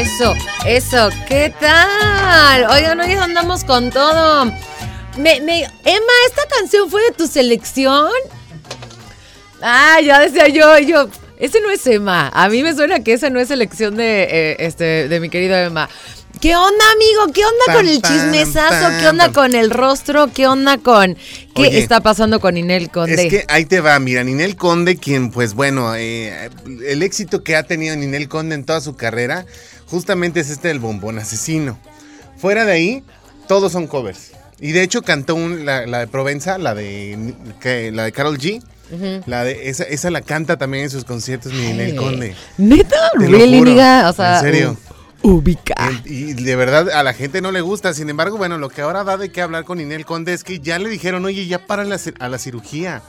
Eso, eso. ¿Qué tal? Oigan, hoy andamos con todo. Me, me, Emma, ¿esta canción fue de tu selección? Ah, ya decía yo, yo. Ese no es Emma. A mí me suena que esa no es selección de, eh, este, de mi querido Emma. ¿Qué onda, amigo? ¿Qué onda con el chismesazo? ¿Qué onda con el rostro? ¿Qué onda con qué Oye, está pasando con Inel Conde? Es que ahí te va, mira, Ninel Conde, quien pues bueno, eh, el éxito que ha tenido Ninel Conde en toda su carrera, justamente es este del bombón asesino. Fuera de ahí, todos son covers. Y de hecho cantó un- la, la de Provenza, la de, que, la de Carol G. La de, esa, esa la canta también en sus conciertos Ninel Conde. ¿Neta? ¿Really, amiga? O sea, en serio. Ubica. Y de verdad a la gente no le gusta. Sin embargo, bueno, lo que ahora da de qué hablar con Ninel Conde es que ya le dijeron, oye, ya para la a la cirugía.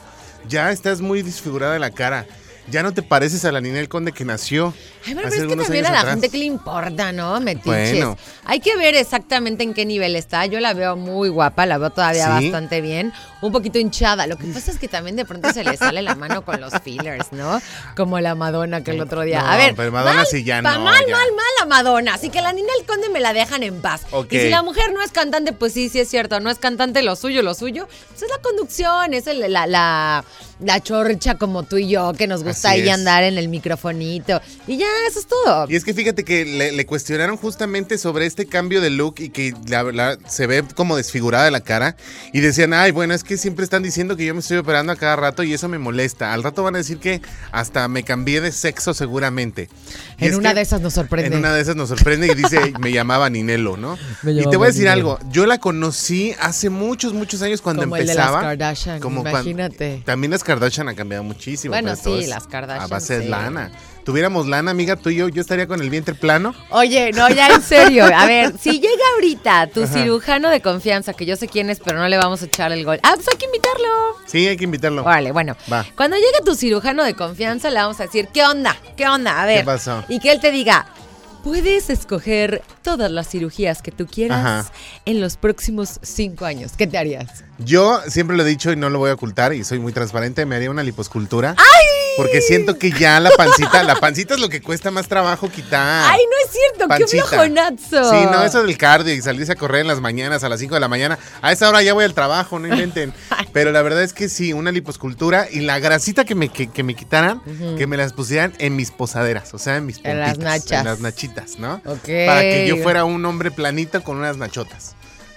Ya estás muy disfigurada de la cara. Ya no te pareces a la Ninel Conde que nació. Ay, hace pero es que también a la atrás. gente que le importa, ¿no? Metiches. Bueno. Hay que ver exactamente en qué nivel está. Yo la veo muy guapa, la veo todavía Sí. bastante bien. Un poquito hinchada. Lo que pasa es que también de pronto se le sale la mano con los fillers, ¿no? Como la Madonna que el otro día. No, a ver. pero Madonna mal, sí ya no, Mal, ya. mal, mal a Madonna. Así que la Nina el Conde me la dejan en paz. Y si la mujer no es cantante, pues sí, sí es cierto. No es cantante lo suyo, lo suyo. Pues es la conducción, es el- la, la, la chorcha como tú y yo, que nos gusta ahí andar en el microfonito. Y ya, eso es todo. Y es que fíjate que le, le cuestionaron justamente sobre este cambio de look y que la, la- se ve como desfigurada la cara. Y decían, ay, bueno, es que siempre están diciendo que yo me estoy operando a cada rato y eso me molesta. Al rato van a decir que hasta me cambié de sexo seguramente. Y En una de esas nos sorprende. En una de esas nos sorprende y dice, me llamaba Ninelo, ¿no? Me y te voy a decir Ninelo. algo, yo la conocí hace muchos, muchos años cuando Como el de las empezaba. Kardashian, cuan- imagínate. también las Kardashian han cambiado muchísimo. Bueno, sí, las Kardashian, A base de lana. Tuviéramos lana, amiga, tú y yo, yo estaría con el vientre plano. Oye, no, ya en serio. A ver, si llega ahorita tu cirujano de confianza, que yo sé quién es, pero no le vamos a echar el gol. Ah, pues hay que invitarlo. Sí, hay que invitarlo. Órale, bueno. Va. Cuando llegue tu cirujano de confianza, le vamos a decir, ¿qué onda? ¿Qué onda? A ver. ¿Qué pasó? Y que él te diga, puedes escoger todas las cirugías que tú quieras Ajá. en los próximos cinco años. ¿Qué te harías? Yo siempre lo he dicho y no lo voy a ocultar y soy muy transparente, me haría una liposcultura. ¡Ay! Porque siento que ya la pancita, la pancita es lo que cuesta más trabajo quitar. ¡Ay, no es cierto! ¡Qué Pancita. flojonazo! Sí, no, eso del cardio y salirse a correr en las mañanas a las 5 de la mañana. A esa hora ya voy al trabajo, no inventen. Pero la verdad es que sí, una liposcultura y la grasita que me, que, que me quitaran, que me las pusieran en mis posaderas, o sea, en mis En las nachas. En las nachitas, ¿no? Ok. Para que yo fuera un hombre planito con unas nachotas.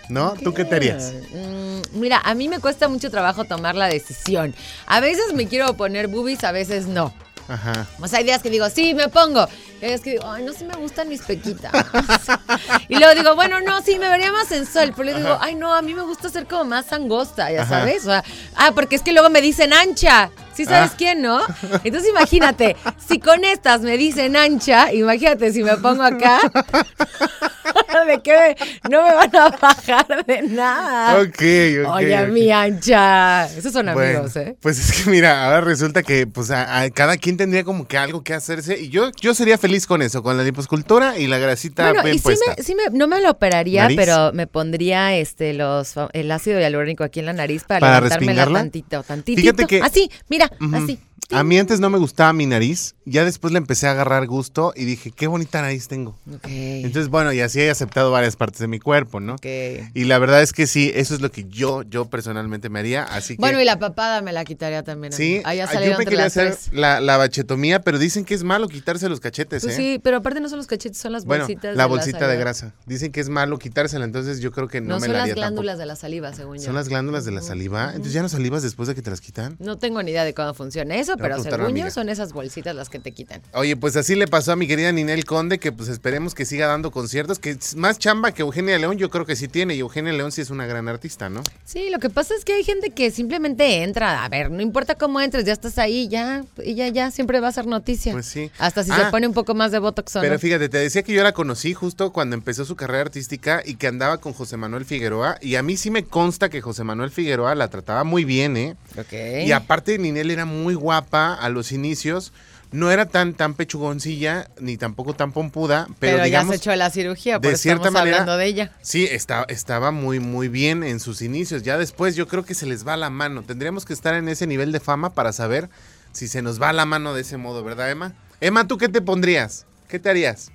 ¿No? ¿Tú qué te harías? Mm, mira, a mí me cuesta mucho trabajo tomar la decisión. A veces me quiero poner boobies, a veces no. Ajá. O sea, hay días que digo, sí, me pongo. Y hay días que digo, ay, no, sí me gustan mis pequitas. y luego digo, bueno, no, sí, me vería más sensual. Pero luego digo, ay, no, a mí me gusta ser como más angosta, ya Ajá. sabes. O sea, ah, porque es que luego me dicen ancha. ¿Sí sabes Ah. quién, no? Entonces imagínate, si con estas me dicen ancha, imagínate si me pongo acá. ¿De qué? me- No me van a bajar de nada. Ok, ok. Oye, ok. mi ancha. Esos son Bueno, amigos, ¿eh? Pues es que mira, ahora resulta que pues a, a cada quien tendría como que algo que hacerse y yo yo sería feliz con eso, con la liposcultura y la grasita Bueno, bien y sí me, sí me- no me lo operaría, ¿Nariz? pero me pondría este los el ácido hialurónico aquí en la nariz para, ¿Para respingarla? tantito, tantito. Fíjate que- así, mira, Ujú. así. A mí antes no me gustaba mi nariz, ya después le empecé a agarrar gusto y dije, qué bonita nariz tengo. Ok. Entonces, bueno, y así he aceptado varias partes de mi cuerpo, ¿no? ok. Y la verdad es que sí, eso es lo que yo, yo personalmente me haría, así que... Bueno, y la papada me la quitaría también. Sí, Ahí ya ah, salieron yo me quería las hacer tres. la, la bachetomía, pero dicen que es malo quitarse los cachetes, Pues ¿eh? sí, pero aparte no son los cachetes, son las Bueno, bolsitas. la de bolsita de grasa. Dicen que es malo quitársela, entonces yo creo que no, No, me son la las haría glándulas tampoco. de la saliva, según yo. Son las glándulas de la saliva. Entonces ya no salivas después de que te las quitan. No tengo ni idea de cómo funciona eso, pero según yo son esas bolsitas las que te quitan. Oye, pues así le pasó a mi querida Ninel Conde, que pues esperemos que siga dando conciertos, que es más chamba que Eugenia León, yo creo que sí tiene, y Eugenia León sí es una gran artista, ¿no? Sí, lo que pasa es que hay gente que simplemente entra. A ver, no importa cómo entres, ya estás ahí, ya, y ya, ya, siempre va a ser noticia. Pues sí. Hasta si Ah, se pone un poco más de botox Pero fíjate, te decía que yo la conocí justo cuando empezó su carrera artística y que andaba con José Manuel Figueroa, y a mí sí me consta que José Manuel Figueroa la trataba muy bien, ¿eh? Ok. Y aparte Ninel era muy guapa a los inicios, no era tan tan pechugoncilla ni tampoco tan pompuda, pero, pero digamos ya se echó la cirugía, por de cierta estamos manera- hablando de ella. Sí, está, estaba muy, muy bien en sus inicios. Ya después yo creo que se les va la mano. Tendríamos que estar en ese nivel de fama para saber si se nos va la mano de ese modo, ¿verdad, Emma? Emma, ¿tú qué te pondrías? ¿Qué te harías?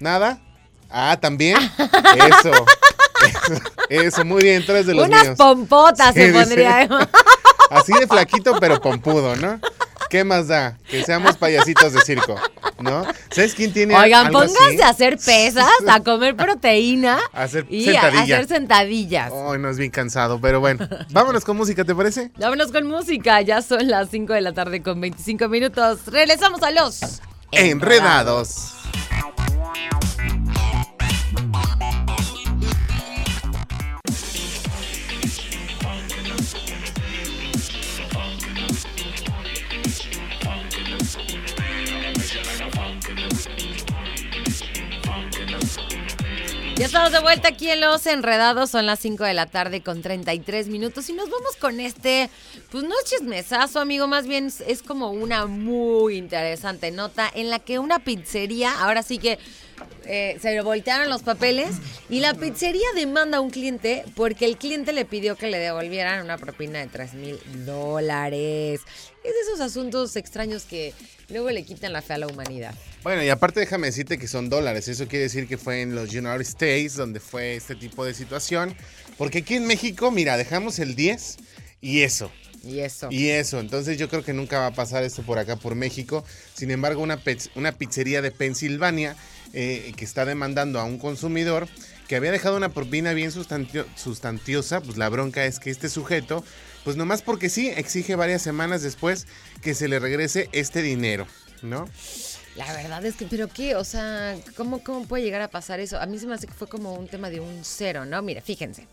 ¿Nada? Ah, ¿también? Eso. Eso, eso, muy bien, tú eres de los Unas míos. pompotas Sí, se dice. pondría. Emma. Así de flaquito, pero pompudo, ¿no? ¿Qué más da? Que seamos payasitos de circo, ¿no? ¿Sabes quién tiene Oigan, algo así? pónganse a hacer pesas, a comer proteína A hacer y a- hacer sentadillas. Ay, no es bien cansado, pero bueno. Vámonos con música, ¿te parece? Vámonos con música, ya son las 5 de la tarde con 25 minutos. Regresamos a los Enredados. Ya estamos de vuelta aquí en Los Enredados, son las 5 de la tarde con 33 minutos y nos vamos con este, pues no es chismesazo, amigo, más bien es, es como una muy interesante nota en la que una pizzería, ahora sí que eh, se voltearon los papeles y la pizzería demanda a un cliente porque el cliente le pidió que le devolvieran una propina de 3 mil dólares. Es de esos asuntos extraños que luego le quitan la fe a la humanidad. Bueno, y aparte déjame decirte que son dólares. Eso quiere decir que fue en los United States donde fue este tipo de situación. Porque aquí en México, mira, dejamos el 10 y eso. Y eso. Y eso, entonces yo creo que nunca va a pasar esto por acá, por México. Sin embargo, una, una pizzería de Pensilvania eh, que está demandando a un consumidor que había dejado una propina bien sustantio- sustantiosa, pues la bronca es que este sujeto, pues nomás porque sí, exige varias semanas después que se le regrese este dinero, ¿no? La verdad es que, pero qué, o sea, ¿cómo, ¿cómo puede llegar a pasar eso? A mí se me hace que fue como un tema de un cero, ¿no? Mire, fíjense.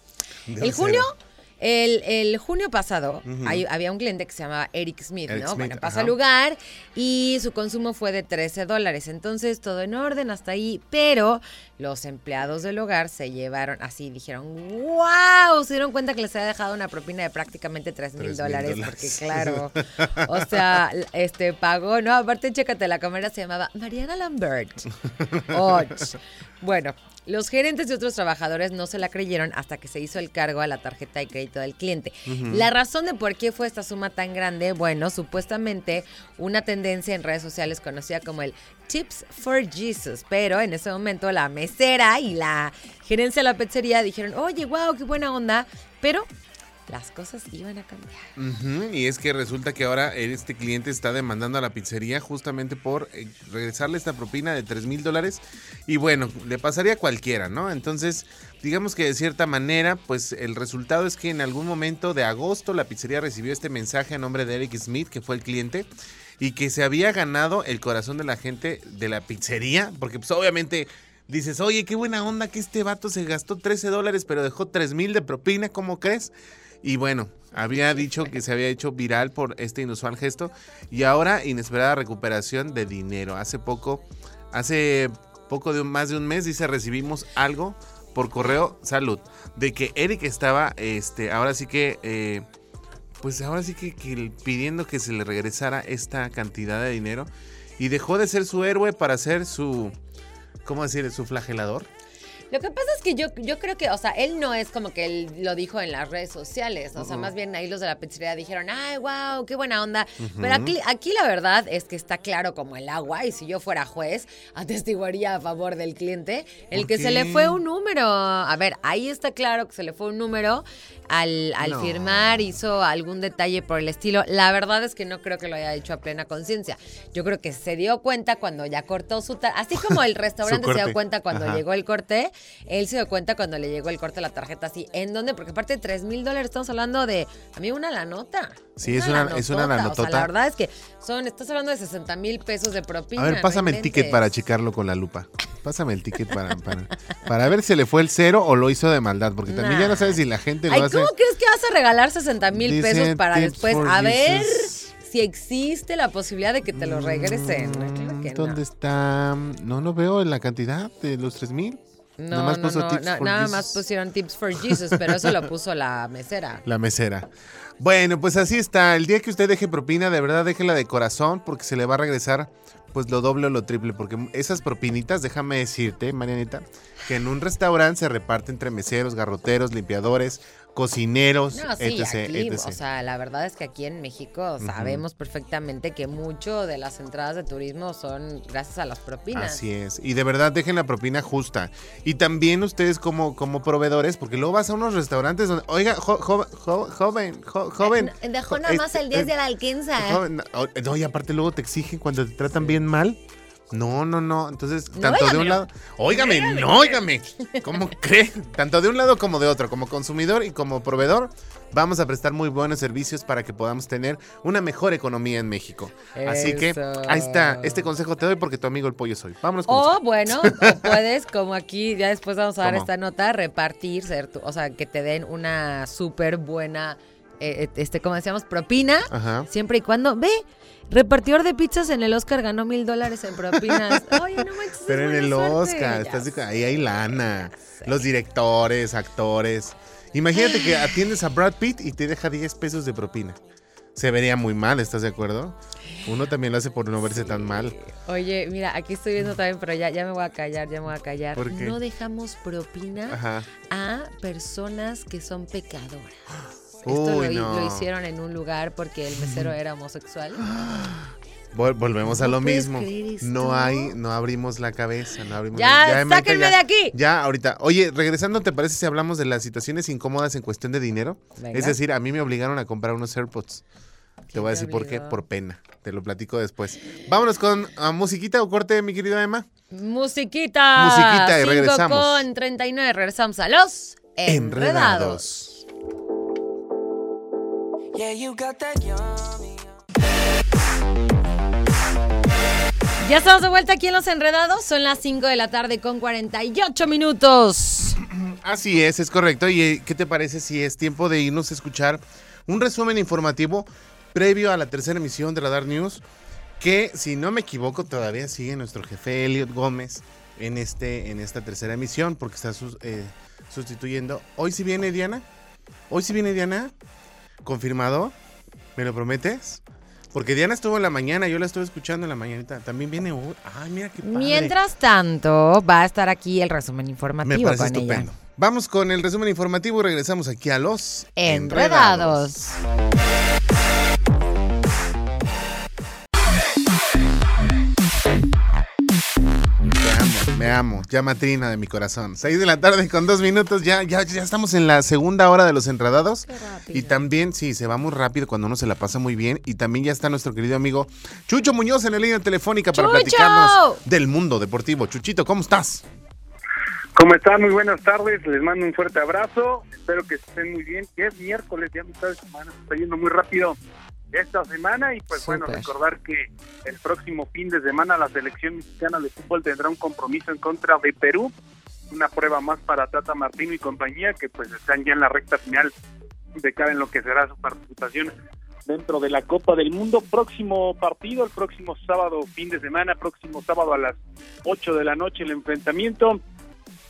El junio, cero. El, el junio pasado, hay- había un cliente que se llamaba Eric Smith, Eric ¿no? Smith, bueno, pasa al lugar y su consumo fue de 13 dólares. Entonces, todo en orden hasta ahí, pero los empleados del hogar se llevaron así, dijeron, wow, se dieron cuenta que les había dejado una propina de prácticamente 3 mil 3,000 dólares, dólares. porque claro, o sea, este pagó, no, aparte, chécate, la cámara se llamaba Mariana Lambert. Och. Bueno, los gerentes y otros trabajadores no se la creyeron hasta que se hizo el cargo a la tarjeta de crédito del cliente. La razón de por qué fue esta suma tan grande, bueno, supuestamente una tendencia en redes sociales conocida como el Tips for Jesus, pero en ese momento la mesera y la gerencia de la pizzería dijeron, oye, wow, qué buena onda, pero las cosas iban a cambiar. Y es que resulta que ahora este cliente está demandando a la pizzería justamente por eh, regresarle esta propina de 3 mil dólares. Y bueno, le pasaría a cualquiera, ¿no? Entonces, digamos que de cierta manera, pues el resultado es que en algún momento de agosto la pizzería recibió este mensaje a nombre de Eric Smith, que fue el cliente, y que se había ganado el corazón de la gente de la pizzería, porque pues obviamente... Dices, oye, qué buena onda que este vato se gastó 13 dólares, pero dejó 3 mil de propina, ¿cómo crees? Y bueno, había dicho que se había hecho viral por este inusual gesto y ahora inesperada recuperación de dinero. Hace poco, hace poco de más de un mes, dice, recibimos algo por correo, salud, de que Eric estaba, este, ahora sí que, eh, pues ahora sí que, que pidiendo que se le regresara esta cantidad de dinero y dejó de ser su héroe para ser su, ¿cómo decir? Su flagelador. Lo que pasa es que yo, yo creo que, o sea, él no es como que él lo dijo en las redes sociales. O sea, más bien ahí los de la pizzería dijeron, ay, wow, qué buena onda. Pero aquí, aquí la verdad es que está claro como el agua. Y si yo fuera juez, atestiguaría a favor del cliente el ¿Por que qué? se le fue un número. A ver, ahí está claro que se le fue un número. Al, al No. firmar hizo algún detalle por el estilo. La verdad es que no creo que lo haya hecho a plena conciencia. Yo creo que se dio cuenta cuando ya cortó su... Así como el restaurante se dio cuenta cuando Ajá. llegó el corte, él se dio cuenta cuando le llegó el corte de la tarjeta así. ¿En dónde? Porque aparte de 3 mil dólares estamos hablando de, a mí una la nota. Sí, es una, es una lanotota. O sea, la verdad es que son, estás hablando de 60 mil pesos de propina. A ver, no pásame el ticket para checarlo con la lupa. Pásame el ticket para, para, para ver si le fue el cero o lo hizo de maldad. Porque también ya no sabes si la gente Ay, lo hace. ¿cómo crees que vas a regalar 60 mil pesos para después? A ver Jesus. si existe la posibilidad de que te lo regresen. Claro que no. Mm, ¿Dónde está? No lo veo en la cantidad de los 3 mil. No, Nada más no, puso no, tips na- for nada Jesus. más pusieron tips for Jesus, pero eso lo puso la mesera. La mesera. Bueno, pues así está. El día que usted deje propina, de verdad déjela de corazón porque se le va a regresar pues lo doble o lo triple. Porque esas propinitas, déjame decirte, Marianita, que en un restaurante se reparte entre meseros, garroteros, limpiadores, cocineros, No, sí, etc, aquí, etc. o sea, la verdad es que aquí en México sabemos perfectamente que mucho de las entradas de turismo son gracias a las propinas. Así es. Y de verdad dejen la propina justa. Y también ustedes como, como proveedores, porque luego vas a unos restaurantes donde, oiga, jo- jo- jo- joven, jo- joven. Eh, Dejó nada más el 10 eh, de la alquenza. joven, no, no, y aparte luego te exigen cuando te tratan bien mal. No, no, no. Entonces, No, tanto de un lado. Óigame, no, óigame. ¿Cómo cree? Tanto de un lado como de otro. Como consumidor y como proveedor, vamos a prestar muy buenos servicios para que podamos tener una mejor economía en México. Así que ahí está. Este consejo te doy porque tu amigo el pollo soy. Vámonos con O bueno, o puedes, como aquí, ya después vamos a dar ¿Cómo? esta nota, repartir, ser tu- o sea, que te den una súper buena, eh, este, como decíamos, propina, Ajá. siempre y cuando, ve, repartidor de pizzas en el Oscar ganó mil dólares en propinas. Oye, no manches. es Pero en el suerte. Oscar, estás de- ahí hay lana. Los directores, actores. Imagínate que atiendes a Brad Pitt y te deja 10 pesos de propina. Se vería muy mal, ¿estás de acuerdo? Uno también lo hace por no verse tan mal. Oye, mira, aquí estoy viendo también, pero ya, ya me voy a callar, ya me voy a callar. ¿Por qué? No dejamos propina Ajá. a personas que son pecadoras. Esto lo, Uy, no. lo hicieron en un lugar porque el mesero era homosexual. Vol- volvemos a ¿Cómo lo mismo. No hay, no abrimos la cabeza, no abrimos Ya, la- Emma, sáquenme ya- de aquí. Ya, ahorita. Oye, regresando, ¿te parece si hablamos de las situaciones incómodas en cuestión de dinero? Venga. Es decir, a mí me obligaron a comprar unos AirPods. Te ¿Quién voy a decir por qué, por pena. Te lo platico después. Vámonos con ah, musiquita o corte, mi querida Emma. Musiquita. Musiquita y Cinco regresamos. con 39. Regresamos a los enredados. Ya estamos de vuelta aquí en los enredados. Son las 5 de la tarde con 48 minutos. Así es, es correcto. ¿Y eh, qué te parece si es tiempo de irnos a escuchar un resumen informativo previo a la tercera emisión de Radar News? Que, si no me equivoco, todavía sigue nuestro jefe Elliot Gómez en, este, en esta tercera emisión porque está sus- eh, sustituyendo. ¿Hoy sí viene Diana? ¿Hoy sí viene Diana? ¿Confirmado? ¿Me lo prometes? Porque Diana estuvo en la mañana, yo la estuve escuchando en la mañanita. También viene hoy. Ay, mira qué padre. Mientras tanto, va a estar aquí el resumen informativo Me parece con ella. estupendo. Vamos con el resumen informativo y regresamos aquí a los Enredados. Amo, me amo. Ya matrina de mi corazón. Seis de la tarde con dos minutos. Ya, ya, ya estamos en la segunda hora de los. Qué rápido. Y también, sí, se va muy rápido cuando uno se la pasa muy bien. Y también ya está nuestro querido amigo Chucho Muñoz en la línea telefónica para ¡Chucho! platicarnos del mundo deportivo. Chuchito, ¿cómo estás? ¿Cómo están? Muy buenas tardes, les mando un fuerte abrazo, espero que estén muy bien, es miércoles, ya mitad de semana, se está yendo muy rápido esta semana y pues bueno, recordar que el próximo fin de semana la selección mexicana de fútbol tendrá un compromiso en contra de Perú, una prueba más para Tata Martino y compañía que pues están ya en la recta final de cara en lo que será su participación dentro de la Copa del Mundo. Próximo partido, el próximo sábado, fin de semana, próximo sábado a las 8 de la noche el enfrentamiento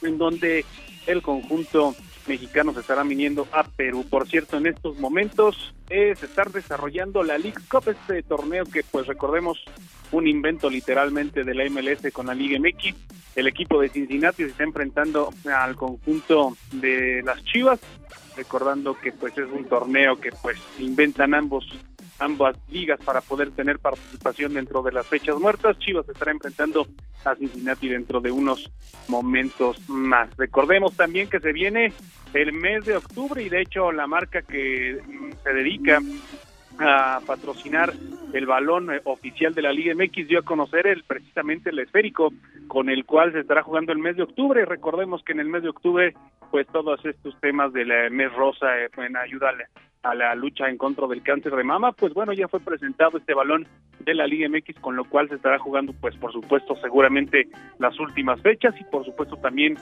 en donde el conjunto mexicano se estará viniendo a Perú. Por cierto, en estos momentos eh, se está desarrollando la League Cup, este torneo que pues recordemos un invento literalmente de la MLS con la Liga MX. El equipo de Cincinnati se está enfrentando al conjunto de las Chivas, recordando que pues es un torneo que pues inventan ambos ambas ligas para poder tener participación dentro de las fechas muertas. Chivas estará enfrentando a Cincinnati dentro de unos momentos más. Recordemos también que se viene el mes de octubre y de hecho la marca que se dedica a patrocinar el balón eh, oficial de la Liga MX dio a conocer el precisamente el esférico con el cual se estará jugando el mes de octubre. Recordemos que en el mes de octubre, pues todos estos temas del mes rosa eh, en ayuda a la lucha en contra del cáncer de mama, pues bueno, ya fue presentado este balón de la Liga MX, con lo cual se estará jugando, pues por supuesto, seguramente las últimas fechas y por supuesto también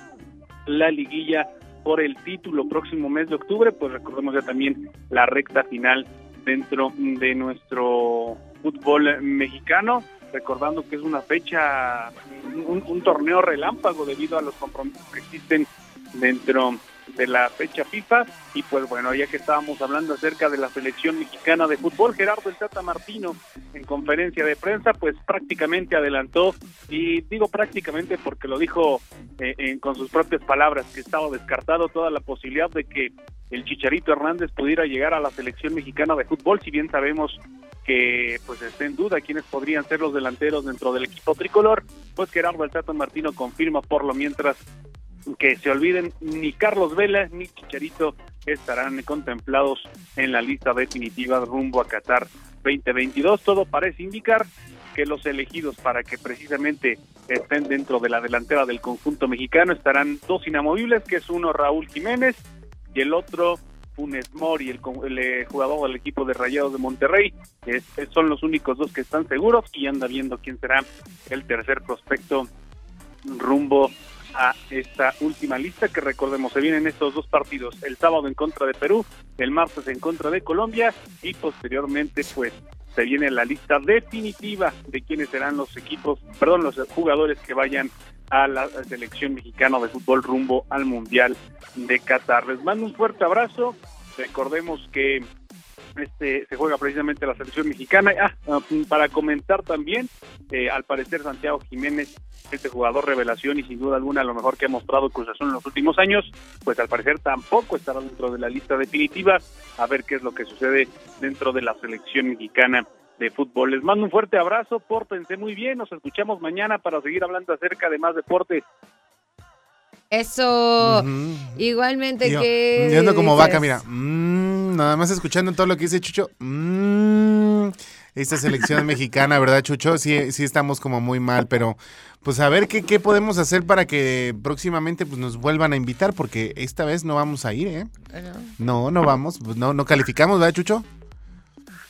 la liguilla por el título próximo mes de octubre, pues recordemos ya también la recta final dentro de nuestro fútbol mexicano, recordando que es una fecha, un, un torneo relámpago debido a los compromisos que existen dentro de la fecha FIFA. Y pues bueno, ya que estábamos hablando acerca de la selección mexicana de fútbol, Gerardo el Tata Martino en conferencia de prensa pues prácticamente adelantó y digo prácticamente porque lo dijo eh, con sus propias palabras que estaba descartado toda la posibilidad de que el Chicharito Hernández pudiera llegar a la selección mexicana de fútbol, si bien sabemos que pues está en duda quiénes podrían ser los delanteros dentro del equipo tricolor, pues Gerardo el Tata Martino confirma por lo mientras que se olviden, ni Carlos Vela ni Chicharito estarán contemplados en la lista definitiva rumbo a Qatar 2022. Todo parece indicar que los elegidos para que precisamente estén dentro de la delantera del conjunto mexicano estarán dos inamovibles, que es uno Raúl Jiménez y el otro Funes Mori, el, el, eh, jugador del equipo de Rayados de Monterrey. Es- son los únicos dos que están seguros y anda viendo quién será el tercer prospecto rumbo a esta última lista que recordemos se vienen estos dos partidos el sábado en contra de Perú el martes en contra de Colombia y posteriormente pues se viene la lista definitiva de quiénes serán los equipos perdón los jugadores que vayan a la selección mexicana de fútbol rumbo al mundial de Qatar. Les mando un fuerte abrazo. Recordemos que este se juega precisamente la selección mexicana. Ah, ah, para comentar también, eh, al parecer Santiago Jiménez, este jugador revelación y sin duda alguna lo mejor que ha mostrado Cruz Azul en los últimos años, pues al parecer tampoco estará dentro de la lista definitiva. A ver qué es lo que sucede dentro de la selección mexicana de fútbol. Les mando un fuerte abrazo, pórtense muy bien, nos escuchamos mañana para seguir hablando acerca de más deportes. Eso. Igualmente que. yo ando como vaca, mira. Mm, nada más escuchando todo lo que dice Chucho. Mm, esta selección mexicana, ¿verdad, Chucho? Sí, sí estamos como muy mal, pero pues a ver qué, qué podemos hacer para que próximamente pues, nos vuelvan a invitar, porque esta vez no vamos a ir, ¿eh? No, no vamos, pues no, no calificamos, ¿verdad, Chucho?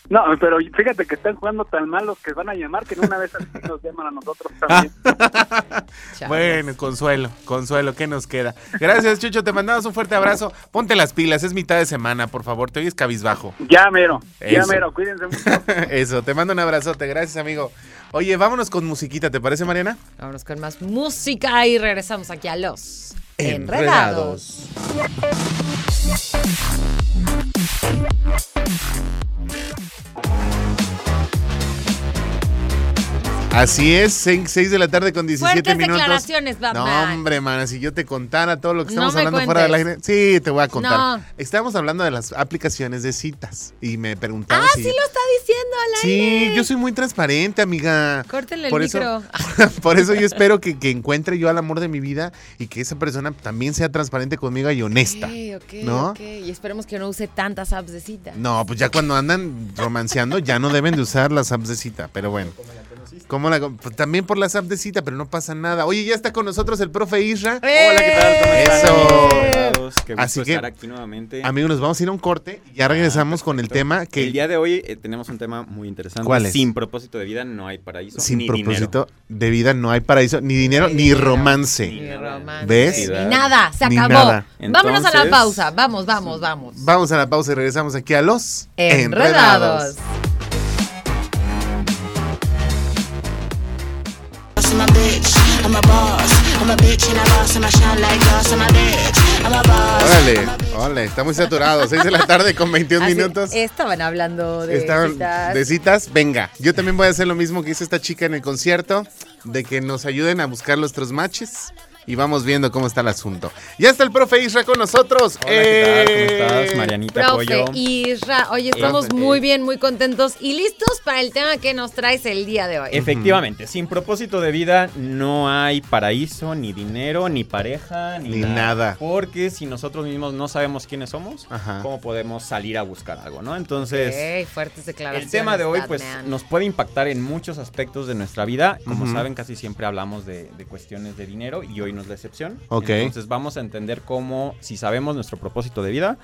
No, pero fíjate que están jugando tan mal los que van a llamar que en una vez así nos llaman a nosotros también. Bueno, consuelo, consuelo, ¿qué nos queda? Gracias, Chucho, te mandamos un fuerte abrazo. Ponte las pilas, es mitad de semana, por favor, te oyes cabizbajo. Ya mero, ya mero, cuídense mucho. Eso, te mando un abrazote, gracias, amigo. Oye, vámonos con musiquita, ¿te parece, Mariana? Vámonos con más música y regresamos aquí a los enredados. Yeah. Así es, 6 de la tarde con 17 Fuertes minutos. declaraciones, No, Batman. hombre, mana, si yo te contara todo lo que No estamos hablando fuera del aire. cuentes. Sí, te voy a contar. No. Estábamos hablando de las aplicaciones de citas y me preguntaba Ah, si sí lo está diciendo al Sí, yo soy muy transparente, amiga. Córtenle el Por micro. Eso, por eso yo espero que, que encuentre yo al amor de mi vida y que esa persona también sea transparente conmigo y honesta. Ok, ok, ¿no? ok. Y esperemos que no use tantas apps de cita. No, pues ya cuando andan romanceando ya no deben de usar las apps de cita, pero bueno. ¿Cómo la, pues también por las apps de cita, pero no pasa nada. Oye, ya está con nosotros el profe Isra. Hola, ¿qué tal? ¿Cómo están? Eso. Qué gusto Así que, estar aquí nuevamente. Amigos, nos vamos a ir a un corte y ya regresamos con el tema que El día de hoy eh, tenemos un tema muy interesante. ¿Cuál es? Sin propósito de vida no hay paraíso. sin ni propósito de vida no hay paraíso, ni dinero, Ni ni dinero. romance. Ni romance. ¿Ves? Ni nada, se Ni acabó. nada. Vámonos a la pausa. Vamos, vamos, vamos. Vamos a la pausa y regresamos aquí a los Enredados. A bitch, I'm a boss. I'm a bitch and a boss, and I shine like glass. I'm a bitch, I'm a boss. Órale, órale, está muy saturado. 6 de la tarde con 21 Así, minutos. Estaban hablando de Estaban citas. de citas. Venga, yo también voy a hacer lo mismo que hizo esta chica en el concierto, de que nos ayuden a buscar nuestros matches y vamos viendo cómo está el asunto. Ya está el profe Isra con nosotros. Hola, ¿qué tal? ¿Cómo ¡Eh! estás, Marianita Profe Pollo? Isra, oye, estamos muy bien, muy contentos y listos para el tema que nos traes el día de hoy. Efectivamente, sin propósito de vida no hay paraíso, ni dinero, ni pareja, ni, Ni nada. Porque si nosotros mismos no sabemos quiénes somos, Ajá. ¿cómo podemos salir a buscar algo, no? Entonces, fuertes declaraciones. el tema de hoy pues nos puede impactar en muchos aspectos de nuestra vida. Como saben, casi siempre hablamos de, de cuestiones de dinero y hoy no es la excepción. Ok. Entonces vamos a entender cómo, si sabemos nuestro propósito de vida,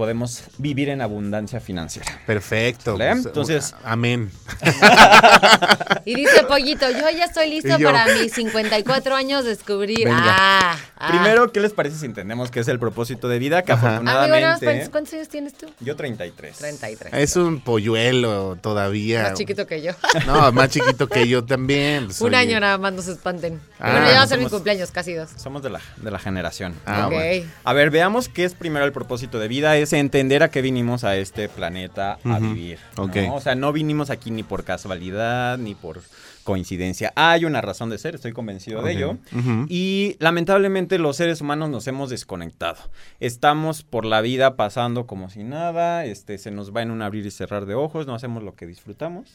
podemos vivir en abundancia financiera. Perfecto. Pues, Entonces- amén. Y dice Pollito, yo ya estoy listo para mis 54 años descubrir. Ah, ah. Primero, ¿qué les parece si entendemos qué es el propósito de vida? Que Ajá. Amigo, afortunadamente... ¿cuántos años tienes tú? yo 33. 33. Es un polluelo todavía. Más chiquito que yo. No, más chiquito que yo también. pues, Un oye. año nada más, no se espanten. Ah, bueno, ya va a ser mi cumpleaños, casi dos. Somos de la, de la generación. Ah, ok. bueno. A ver, veamos qué es primero el propósito de vida. Es entender a qué vinimos a este planeta a vivir. ¿no? O sea, no vinimos aquí ni por casualidad, ni por coincidencia. Hay una razón de ser, estoy convencido de ello. Ujú. Y lamentablemente los seres humanos nos hemos desconectado. Estamos por la vida pasando como si nada, este, se nos va en un abrir y cerrar de ojos, no hacemos lo que disfrutamos.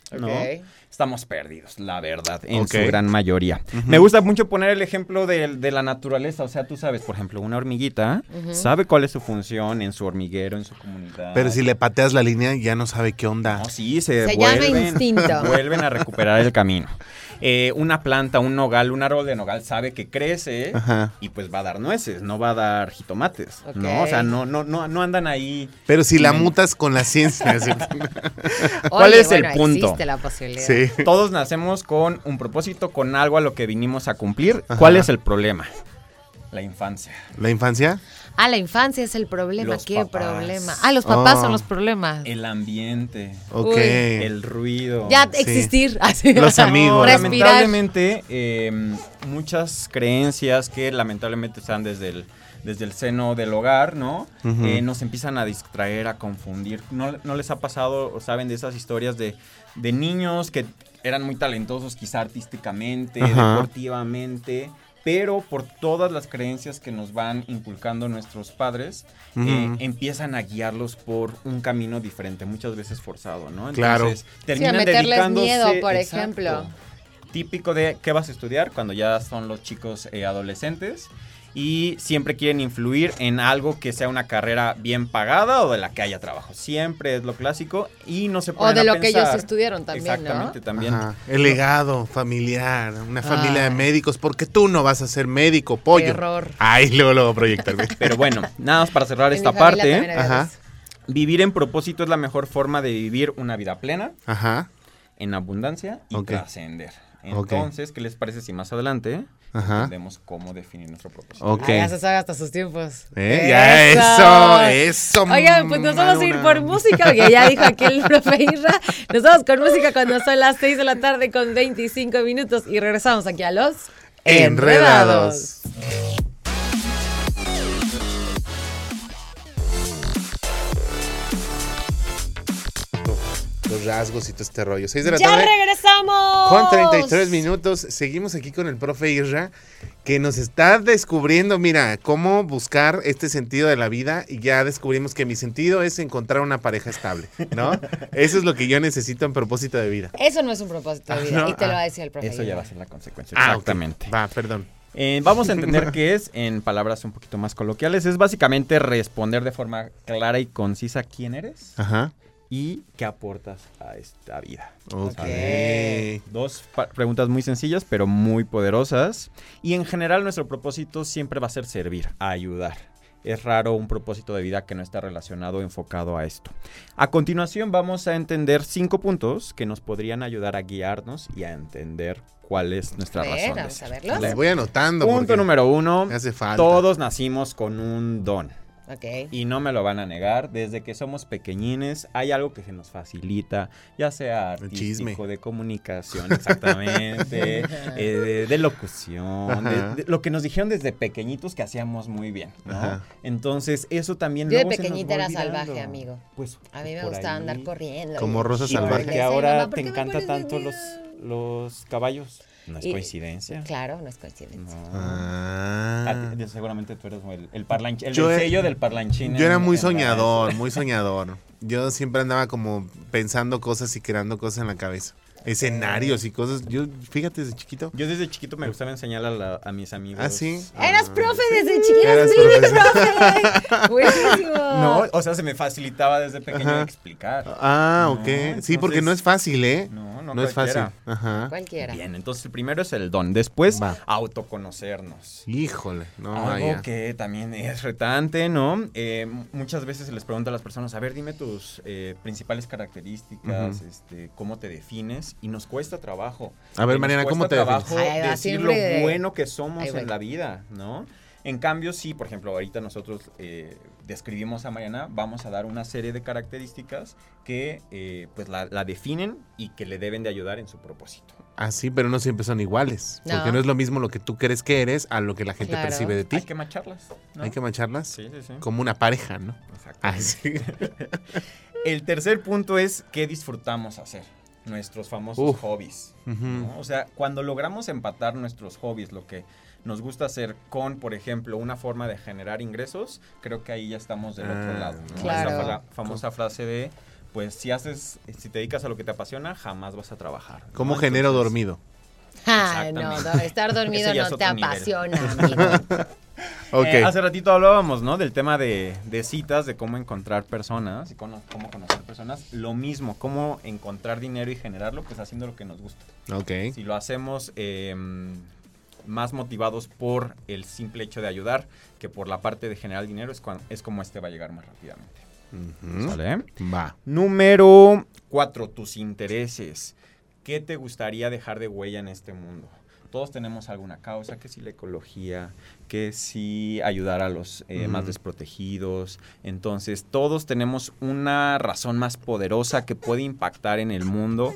Estamos perdidos, la verdad, en su gran mayoría. Me gusta mucho poner el ejemplo de, de la naturaleza, o sea, tú sabes, por ejemplo, una hormiguita sabe cuál es su función en su hormiguero, en su comunidad. Pero si le pateas la línea, ya no sabe qué onda. No, sí, se, Se llama vuelven, instinto. vuelven a recuperar el camino. Eh, una planta, un nogal, un árbol de nogal sabe que crece Ajá. y pues va a dar nueces, no va a dar jitomates. ¿no? O sea, no, no, no, no andan ahí. Pero si la mutas con la ciencia. ¿sí? ¿Cuál Oye, es el punto? Existe la posibilidad. sí. Todos nacemos con un propósito, con algo a lo que vinimos a cumplir. ¿Cuál es el problema? La infancia. ¿La infancia? Ah, la infancia es el problema. Los ¿Qué papás. problema? Ah, los papás Oh. son los problemas. El ambiente, Ok. Uy. el ruido. ya sí. existir. así. Los amigos. Lamentablemente, eh, muchas creencias que lamentablemente están desde el, desde el seno del hogar, ¿no? Eh, nos empiezan a distraer, a confundir. ¿No, no les ha pasado, o saben, de esas historias de, de niños que eran muy talentosos quizá artísticamente, Ajá. deportivamente, pero por todas las creencias que nos van inculcando nuestros padres, eh, empiezan a guiarlos por un camino diferente, muchas veces forzado, ¿no? Claro. Entonces, terminan meterles dedicándose- miedo, por exacto. ejemplo. Típico de qué vas a estudiar cuando ya son los chicos eh, adolescentes y siempre quieren influir en algo que sea una carrera bien pagada o de la que haya trabajo. Siempre es lo clásico y no se O ponen de a lo que ellos estudiaron también, Exactamente, ¿no? también. Ajá. El legado familiar, una familia de médicos, porque tú no vas a ser médico, pollo. Error. Ay, luego, luego proyectarme. Pero bueno, nada más para cerrar En esta parte. Ajá. Vivir en propósito es la mejor forma de vivir una vida plena, Ajá. en abundancia y trascender. Entonces, ¿qué les parece si más adelante Ajá. entendemos cómo definir nuestro propósito? Ok. Ah, ya se sabe hasta sus tiempos. ¿Eh? Ya, eso, eso. Oigan, pues nos vamos a ir por música, que ya dijo aquí el profe Isra. Nos vamos con música cuando son las 6 de la tarde con 25 minutos y regresamos aquí a los Enredados. Rasgos y todo este rollo. 6 de la ¡Ya tarde. regresamos! Con 33 minutos, seguimos aquí con el profe Isra, que nos está descubriendo, mira, cómo buscar este sentido de la vida y ya descubrimos que mi sentido es encontrar una pareja estable, ¿no? Eso es lo que yo necesito en propósito de vida. Eso no es un propósito de vida no, y te lo ah. va a decir el profe Eso ya va a ser la consecuencia. Ah. Exactamente. Va, perdón. Eh, vamos a entender qué es, en palabras un poquito más coloquiales, es básicamente responder de forma clara y concisa quién eres Ajá. Y qué aportas a esta vida. Ok. Dos preguntas muy sencillas, pero muy poderosas. Y en general nuestro propósito siempre va a ser servir, ayudar. Es raro un propósito de vida que no está relacionado o enfocado a esto. A continuación vamos a entender cinco puntos que nos podrían ayudar a guiarnos y a entender cuál es nuestra A ver, razón de vamos a ser. verlos. Les voy anotando. Punto número uno. me hace falta. Todos nacimos con un don. Ok. Y no me lo van a negar, desde que somos pequeñines hay algo que se nos facilita, ya sea artístico, de comunicación, exactamente, eh, de, de locución, de- de lo que nos dijeron desde pequeñitos que hacíamos muy bien, ¿no? Entonces eso también... Yo de luego se nos pequeñita va era olvidando. salvaje, amigo. Pues, A mí me gustaba ahí. andar corriendo. Como Rosa Y salvaje. porque Sí, ahora mamá, ¿por te encanta tanto de los, los caballos. No es Y- coincidencia. Claro, no es coincidencia. No. Ah. Ti- seguramente tú eres el, el parlanchín, el, Yo el sello del parlanchín. Yo era muy soñador, muy soñador. Yo siempre andaba como pensando cosas y creando cosas en la cabeza. Escenarios y cosas. Yo, fíjate, desde chiquito. Yo desde chiquito me gustaba enseñar a, la- a mis amigos. ¿Ah, sí? Eras profe desde Eras sí, profe. Buenísimo. No, o sea, se me facilitaba desde pequeño Ajá. explicar. Ah, No, ok. Sí, porque no es fácil, ¿eh? No, no, No es fácil. Ajá. Cualquiera. Bien, entonces el primero es el don. Después, Va. autoconocernos. Híjole, no, Algo vaya. que también es retante, ¿no? Eh, muchas veces se les pregunta a las personas, a ver, dime tus eh, principales características, este, cómo te defines, y nos cuesta trabajo. A ver, Mariana, ¿cómo te trabajo defines? Va, decir lo bueno que somos en la vida, ¿no? En cambio, sí, por ejemplo, ahorita nosotros eh, describimos a Mariana, vamos a dar una serie de características que eh, pues la, la definen y que le deben de ayudar en su propósito. Ah, sí, pero no siempre son iguales. No. Porque no es lo mismo lo que tú crees que eres a lo que la gente Claro. percibe de ti. Hay que macharlas. ¿no? Hay que mancharlas Sí, sí, sí. como una pareja, ¿no? Exacto. Ah, sí. El tercer punto es qué disfrutamos hacer. Nuestros famosos Uf. hobbies. O sea, cuando logramos empatar nuestros hobbies, lo que nos gusta hacer con, por ejemplo, una forma de generar ingresos, creo que ahí ya estamos del Ah, otro lado. ¿no? Claro. Esa fa- famosa frase de, pues si haces, si te dedicas a lo que te apasiona, jamás vas a trabajar. ¿no? ¿Cómo genero Entonces, dormido? Ah, no, do- estar dormido no es te apasiona, amigo. Ok. Eh, hace ratito hablábamos, ¿no? Del tema de, de citas, de cómo encontrar personas y cómo conocer personas. Lo mismo, cómo encontrar dinero y generarlo, pues haciendo lo que nos gusta. ok. Si lo hacemos eh, más motivados por el simple hecho de ayudar que por la parte de generar dinero, es, cuan- es como este va a llegar más rápidamente. ¿Sale? Va. Número cuatro, tus intereses. ¿Qué te gustaría dejar de huella en este mundo? Todos tenemos alguna causa, que si la ecología, que si ayudar a los eh, más desprotegidos. Entonces, todos tenemos una razón más poderosa que puede impactar en el mundo,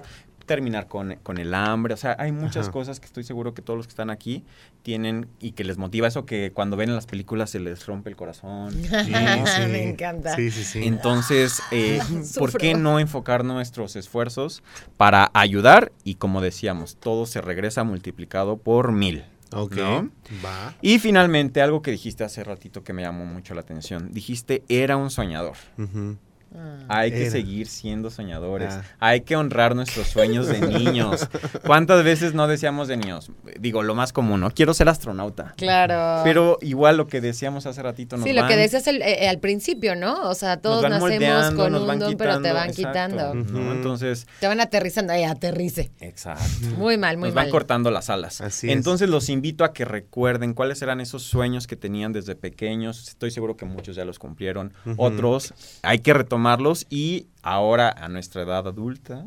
terminar con, con el hambre. O sea, hay muchas Ajá. cosas que estoy seguro que todos los que están aquí tienen y que les motiva eso que cuando ven en las películas se les rompe el corazón. Sí, sí. Me encanta. Sí, sí, sí. Entonces, eh, ¿por qué no enfocar nuestros esfuerzos para ayudar? Y como decíamos, todo se regresa multiplicado por mil. ok. ¿no? Va. Y finalmente, algo que dijiste hace ratito que me llamó mucho la atención. Dijiste, era un soñador. Ujú. Ah. Hay que Era. seguir siendo soñadores. Ah. Hay que honrar nuestros sueños de niños. ¿Cuántas veces no decíamos de niños? Digo, lo más común, ¿no? Quiero ser astronauta. Claro. Pero igual lo que decíamos hace ratito nos sí, lo que decías el- eh, al principio, ¿no? O sea, todos nos van nacemos moldeando, con nos un van don, pero te van exacto, quitando. Entonces, Te van aterrizando. Ay, aterrice. exacto. Muy mal, muy Nos van mal. cortando las alas. Así es. Entonces los invito a que recuerden cuáles eran esos sueños que tenían desde pequeños. Estoy seguro que muchos ya los cumplieron. Otros hay que retomarlos y ahora a nuestra edad adulta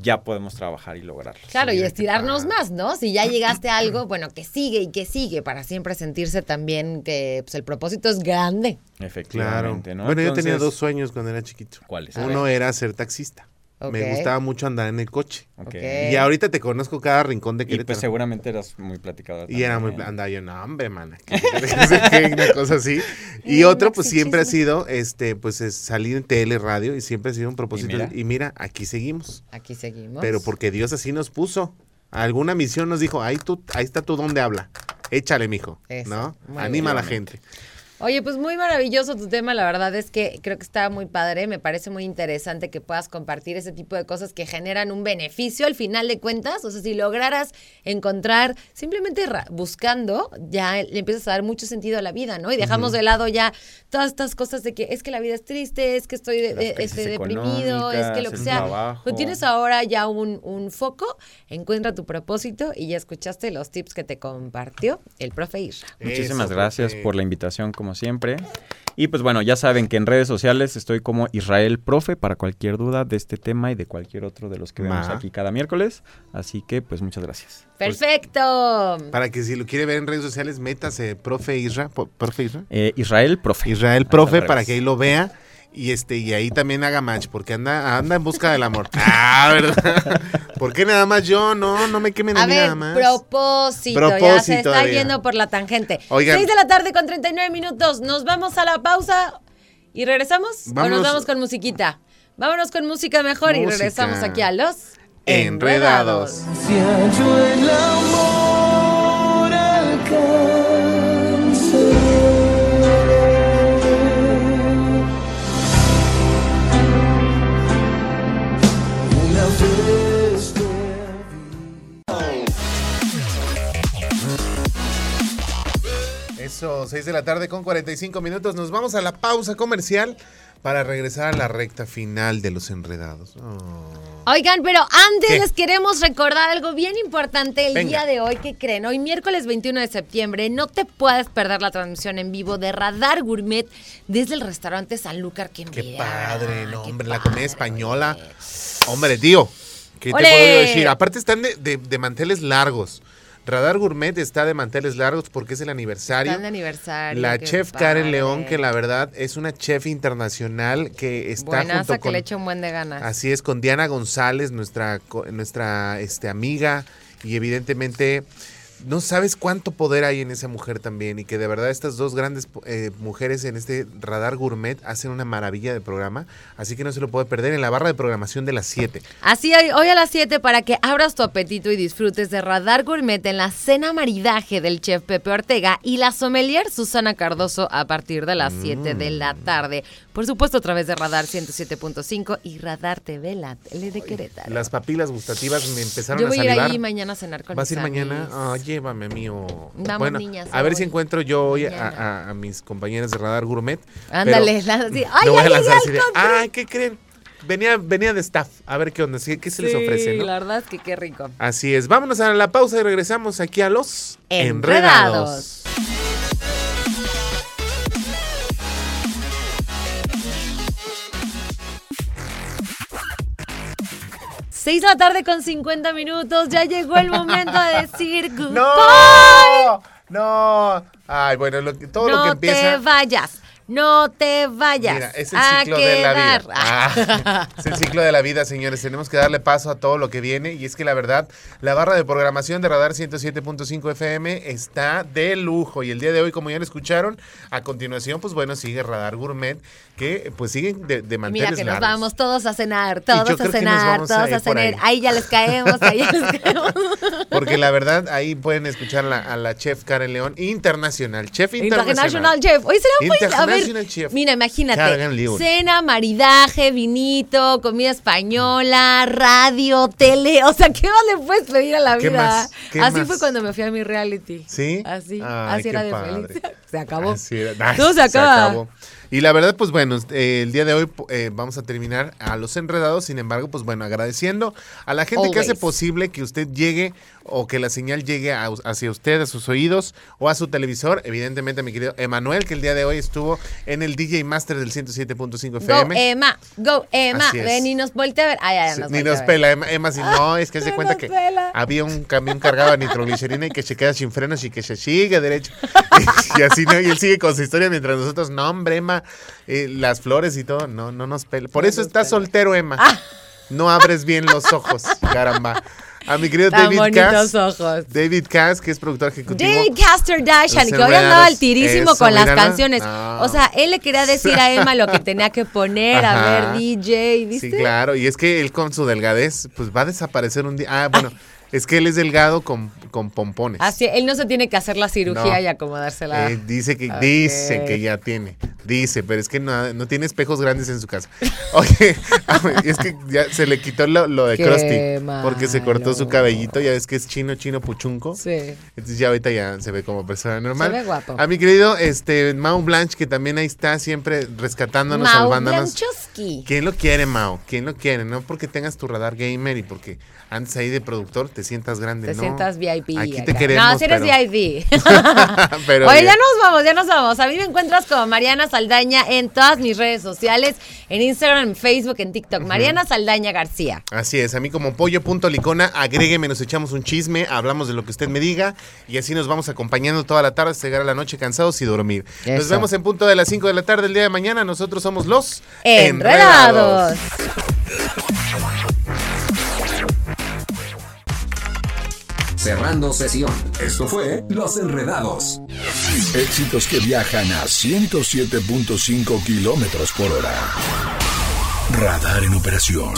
ya podemos trabajar y lograrlos. Claro, y estirarnos más, ¿no? Si ya llegaste a algo, bueno, que sigue y que sigue, para siempre sentirse también que pues, el propósito es grande. Claro. Efectivamente, ¿no? Bueno, yo tenía dos sueños cuando era chiquito. ¿Cuáles? Uno era ser taxista. Me gustaba mucho andar en el coche. Y ahorita te conozco cada rincón de Y Querétaro. pues seguramente eras muy platicador. Y era muy... Andaba yo, no, hombre, que Una cosa así. Y otro, pues siempre ha sido, este, pues es salir en tele, radio, y siempre ha sido un propósito. mira. Y mira, aquí seguimos. Aquí seguimos. Pero porque Dios así nos puso. Alguna misión nos dijo, ahí, tú, ahí está tú donde habla. Échale, mijo. Eso, ¿No? muy Anima a la bien. Oye, pues muy maravilloso tu tema, la verdad es que creo que está muy padre, me parece muy interesante que puedas compartir ese tipo de cosas que generan un beneficio al final de cuentas, o sea, si lograras encontrar simplemente ra- buscando, ya le empiezas a dar mucho sentido a la vida, ¿no? Y dejamos de lado ya todas estas cosas de que es que la vida es triste, es que estoy de- este, deprimido, es que lo que sea. trabajo. Pues tienes ahora ya un, un foco, encuentra tu propósito y ya escuchaste los tips que te compartió el profe Isra. Muchísimas Eso, gracias profe. por la invitación, como siempre. Y pues bueno, ya saben que en redes sociales estoy como Israel Profe para cualquier duda de este tema y de cualquier otro de los que vemos aquí cada miércoles. Así que pues muchas gracias. Perfecto. Para que si lo quiere ver en redes sociales, métase profe Isra, profe Isra. Eh, Israel Profe. Israel profe para que ahí lo vea y este y ahí también haga match porque anda anda en busca del amor. Ah, ¿verdad? ¿Por qué nada más yo? No, no me quemen a, A mí ver, nada más. propósito, ya se Propósito, está yendo por la tangente. Oigan. 6 de la tarde con 39 minutos. Nos vamos a la pausa y regresamos o nos vamos con musiquita. Vámonos con música mejor y regresamos aquí a los Enredados. Eso, 6 de la tarde con 45 minutos. Nos vamos a la pausa comercial para regresar a la recta final de los enredados. Oh. Oigan, pero antes ¿Qué? les queremos recordar algo bien importante el Venga. día de hoy. ¿Qué creen? Hoy miércoles 21 de septiembre no te puedes perder la transmisión en vivo de Radar Gourmet desde el restaurante Sanlúcar. ¡Qué, Qué padre, no, Qué hombre, la comida española. Hombre, tío, ¿qué te puedo decir? Aparte están de, de- de manteles largos. Radar Gourmet está de manteles largos porque es el aniversario. Están de aniversario. La chef Karen. León, que la verdad es una chef internacional que está Buenaza junto que con... le echa un buen de ganas. Así es, con Diana González, nuestra, nuestra este, amiga, y evidentemente no sabes cuánto poder hay en esa mujer también, y que de verdad estas dos grandes eh, mujeres en este radar gourmet hacen una maravilla de programa, así que no se lo puede perder en la barra de programación de las 7. Así hoy, hoy a las 7 para que abras tu apetito y disfrutes de Radar Gourmet en la cena maridaje del chef Pepe Ortega y la sommelier Susana Cardoso a partir de las 7 de la tarde. Por supuesto a través de Radar 107.5 y Radar TV, la tele de Querétaro. Las papilas gustativas me empezaron Yo voy a ir ahí mañana a cenar con ¿Vas a ir mañana? Llévame, mío. Vamos, bueno, niñas, a ver si encuentro yo hoy a, Mañana. a- a mis compañeras de Radar Gourmet. Ándale, sí. ¡Ay, voy a lanzar así de, ay, ¿qué creen? Venía, venía de staff, a ver qué onda, ¿sí? ¿qué se les ofrece? No? la verdad es que qué rico. Así es, vámonos a la pausa y regresamos aquí a los Enredados. Seis de la tarde con 50 minutos. Ya llegó el momento de decir goodbye. ¡No! ¡No! Ay, bueno, lo todo lo que no empieza... te vayas. No te vayas. Mira, es el a ciclo de la vida. quedar. Ah, es el ciclo de la vida, señores. Tenemos que darle paso a todo lo que viene. Y es que la verdad, la barra de programación de Radar 107.5 FM está de lujo. Y el día de hoy, como ya lo escucharon, a continuación, pues bueno, sigue Radar Gourmet, que pues siguen de, de manteles Mira que nos vamos todos a cenar, todos a cenar, a todos a cenar. ahí. Ahí ya les caemos, ahí ya les caemos. Porque la verdad, ahí pueden escuchar la- a la chef Karen León, internacional. Chef internacional. International Chef. Hoy será muy. Chef. mira, imagínate. Cena, maridaje, vinito, comida española, radio, tele. O sea, ¿qué más le puedes pedir a la ¿Qué vida? más? ¿Qué Así más? fue cuando me fui a mi reality. ¿Sí? Así, Ay, así era de padre. feliz. Se acabó. Así era. Ay, Todo se acaba. Y la verdad, pues bueno, eh, el día de hoy eh, vamos a terminar a los enredados. Sin embargo, pues bueno, agradeciendo a la gente que hace posible que usted llegue o que la señal llegue a- hacia usted, a sus oídos o a su televisor. Evidentemente, a mi querido Emanuel, que el día de hoy estuvo en el DJ Master del 107.5 Go, FM. Emma. Go, Emma. Así es. Ven y nos voltea a ver. Ya Sí, nos ni nos pela, Emma, Emma, si no, es que se cuenta que pela. había un camión cargado de nitroglicerina y que se queda sin frenos y que se sigue derecho. y así, ¿no? Y él sigue con su historia mientras nosotros, no, hombre, Emma, eh, las flores y todo, no, no nos pela. Por No eso estás soltero, Emma. No abres bien los ojos, caramba. A mi querido Tan David Cass. ojos. David Cass, que es productor ejecutivo. David Caster Dashan, que hoy andaba al enredados. tirísimo Eso, con las canciones. No. O sea, él le quería decir a Emma lo que tenía que poner, a ver, DJ, ¿viste? Sí, claro. Y es que él con su delgadez, pues va a desaparecer un día. Ah, bueno, es que él es delgado con, con pompones. Así, él no se tiene que hacer la cirugía No. y acomodársela. Eh, dice que dice que ya tiene. Dice, pero es que no, no tiene espejos grandes en su casa. Oye, es que ya se le quitó lo, lo de Qué Krusty. Porque se cortó su cabellito. Ya ves que es chino, chino, puchunco. Sí. Entonces ya ahorita ya se ve como persona normal. Se ve guapo. A mi querido este Mau Blanche, que también ahí está siempre rescatándonos, Mau salvándonos. Blanchowski. ¿Quién lo quiere, Mao? ¿Quién lo quiere? No porque tengas tu radar gamer y porque antes ahí de productor te sientas grande, Te ¿no? sientas VIP. Aquí acá. te queremos, No, si eres pero- VIP. Pero Oye, bien. ya nos vamos, ya nos vamos. A mí me encuentras como Mariana Saldaña en todas mis redes sociales, en Instagram, en Facebook, en TikTok. Mariana Saldaña García. Así es, a mí como pollo.licona, agrégueme, nos echamos un chisme, hablamos de lo que usted me diga y así nos vamos acompañando toda la tarde hasta llegar a la noche cansados y dormir. Nos vemos en punto de las 5 de la tarde el día de mañana. Nosotros somos los Enredados. Cerrando sesión. Esto fue Los Enredados. Éxitos que viajan a 107.5 kilómetros por hora. Radar en operación.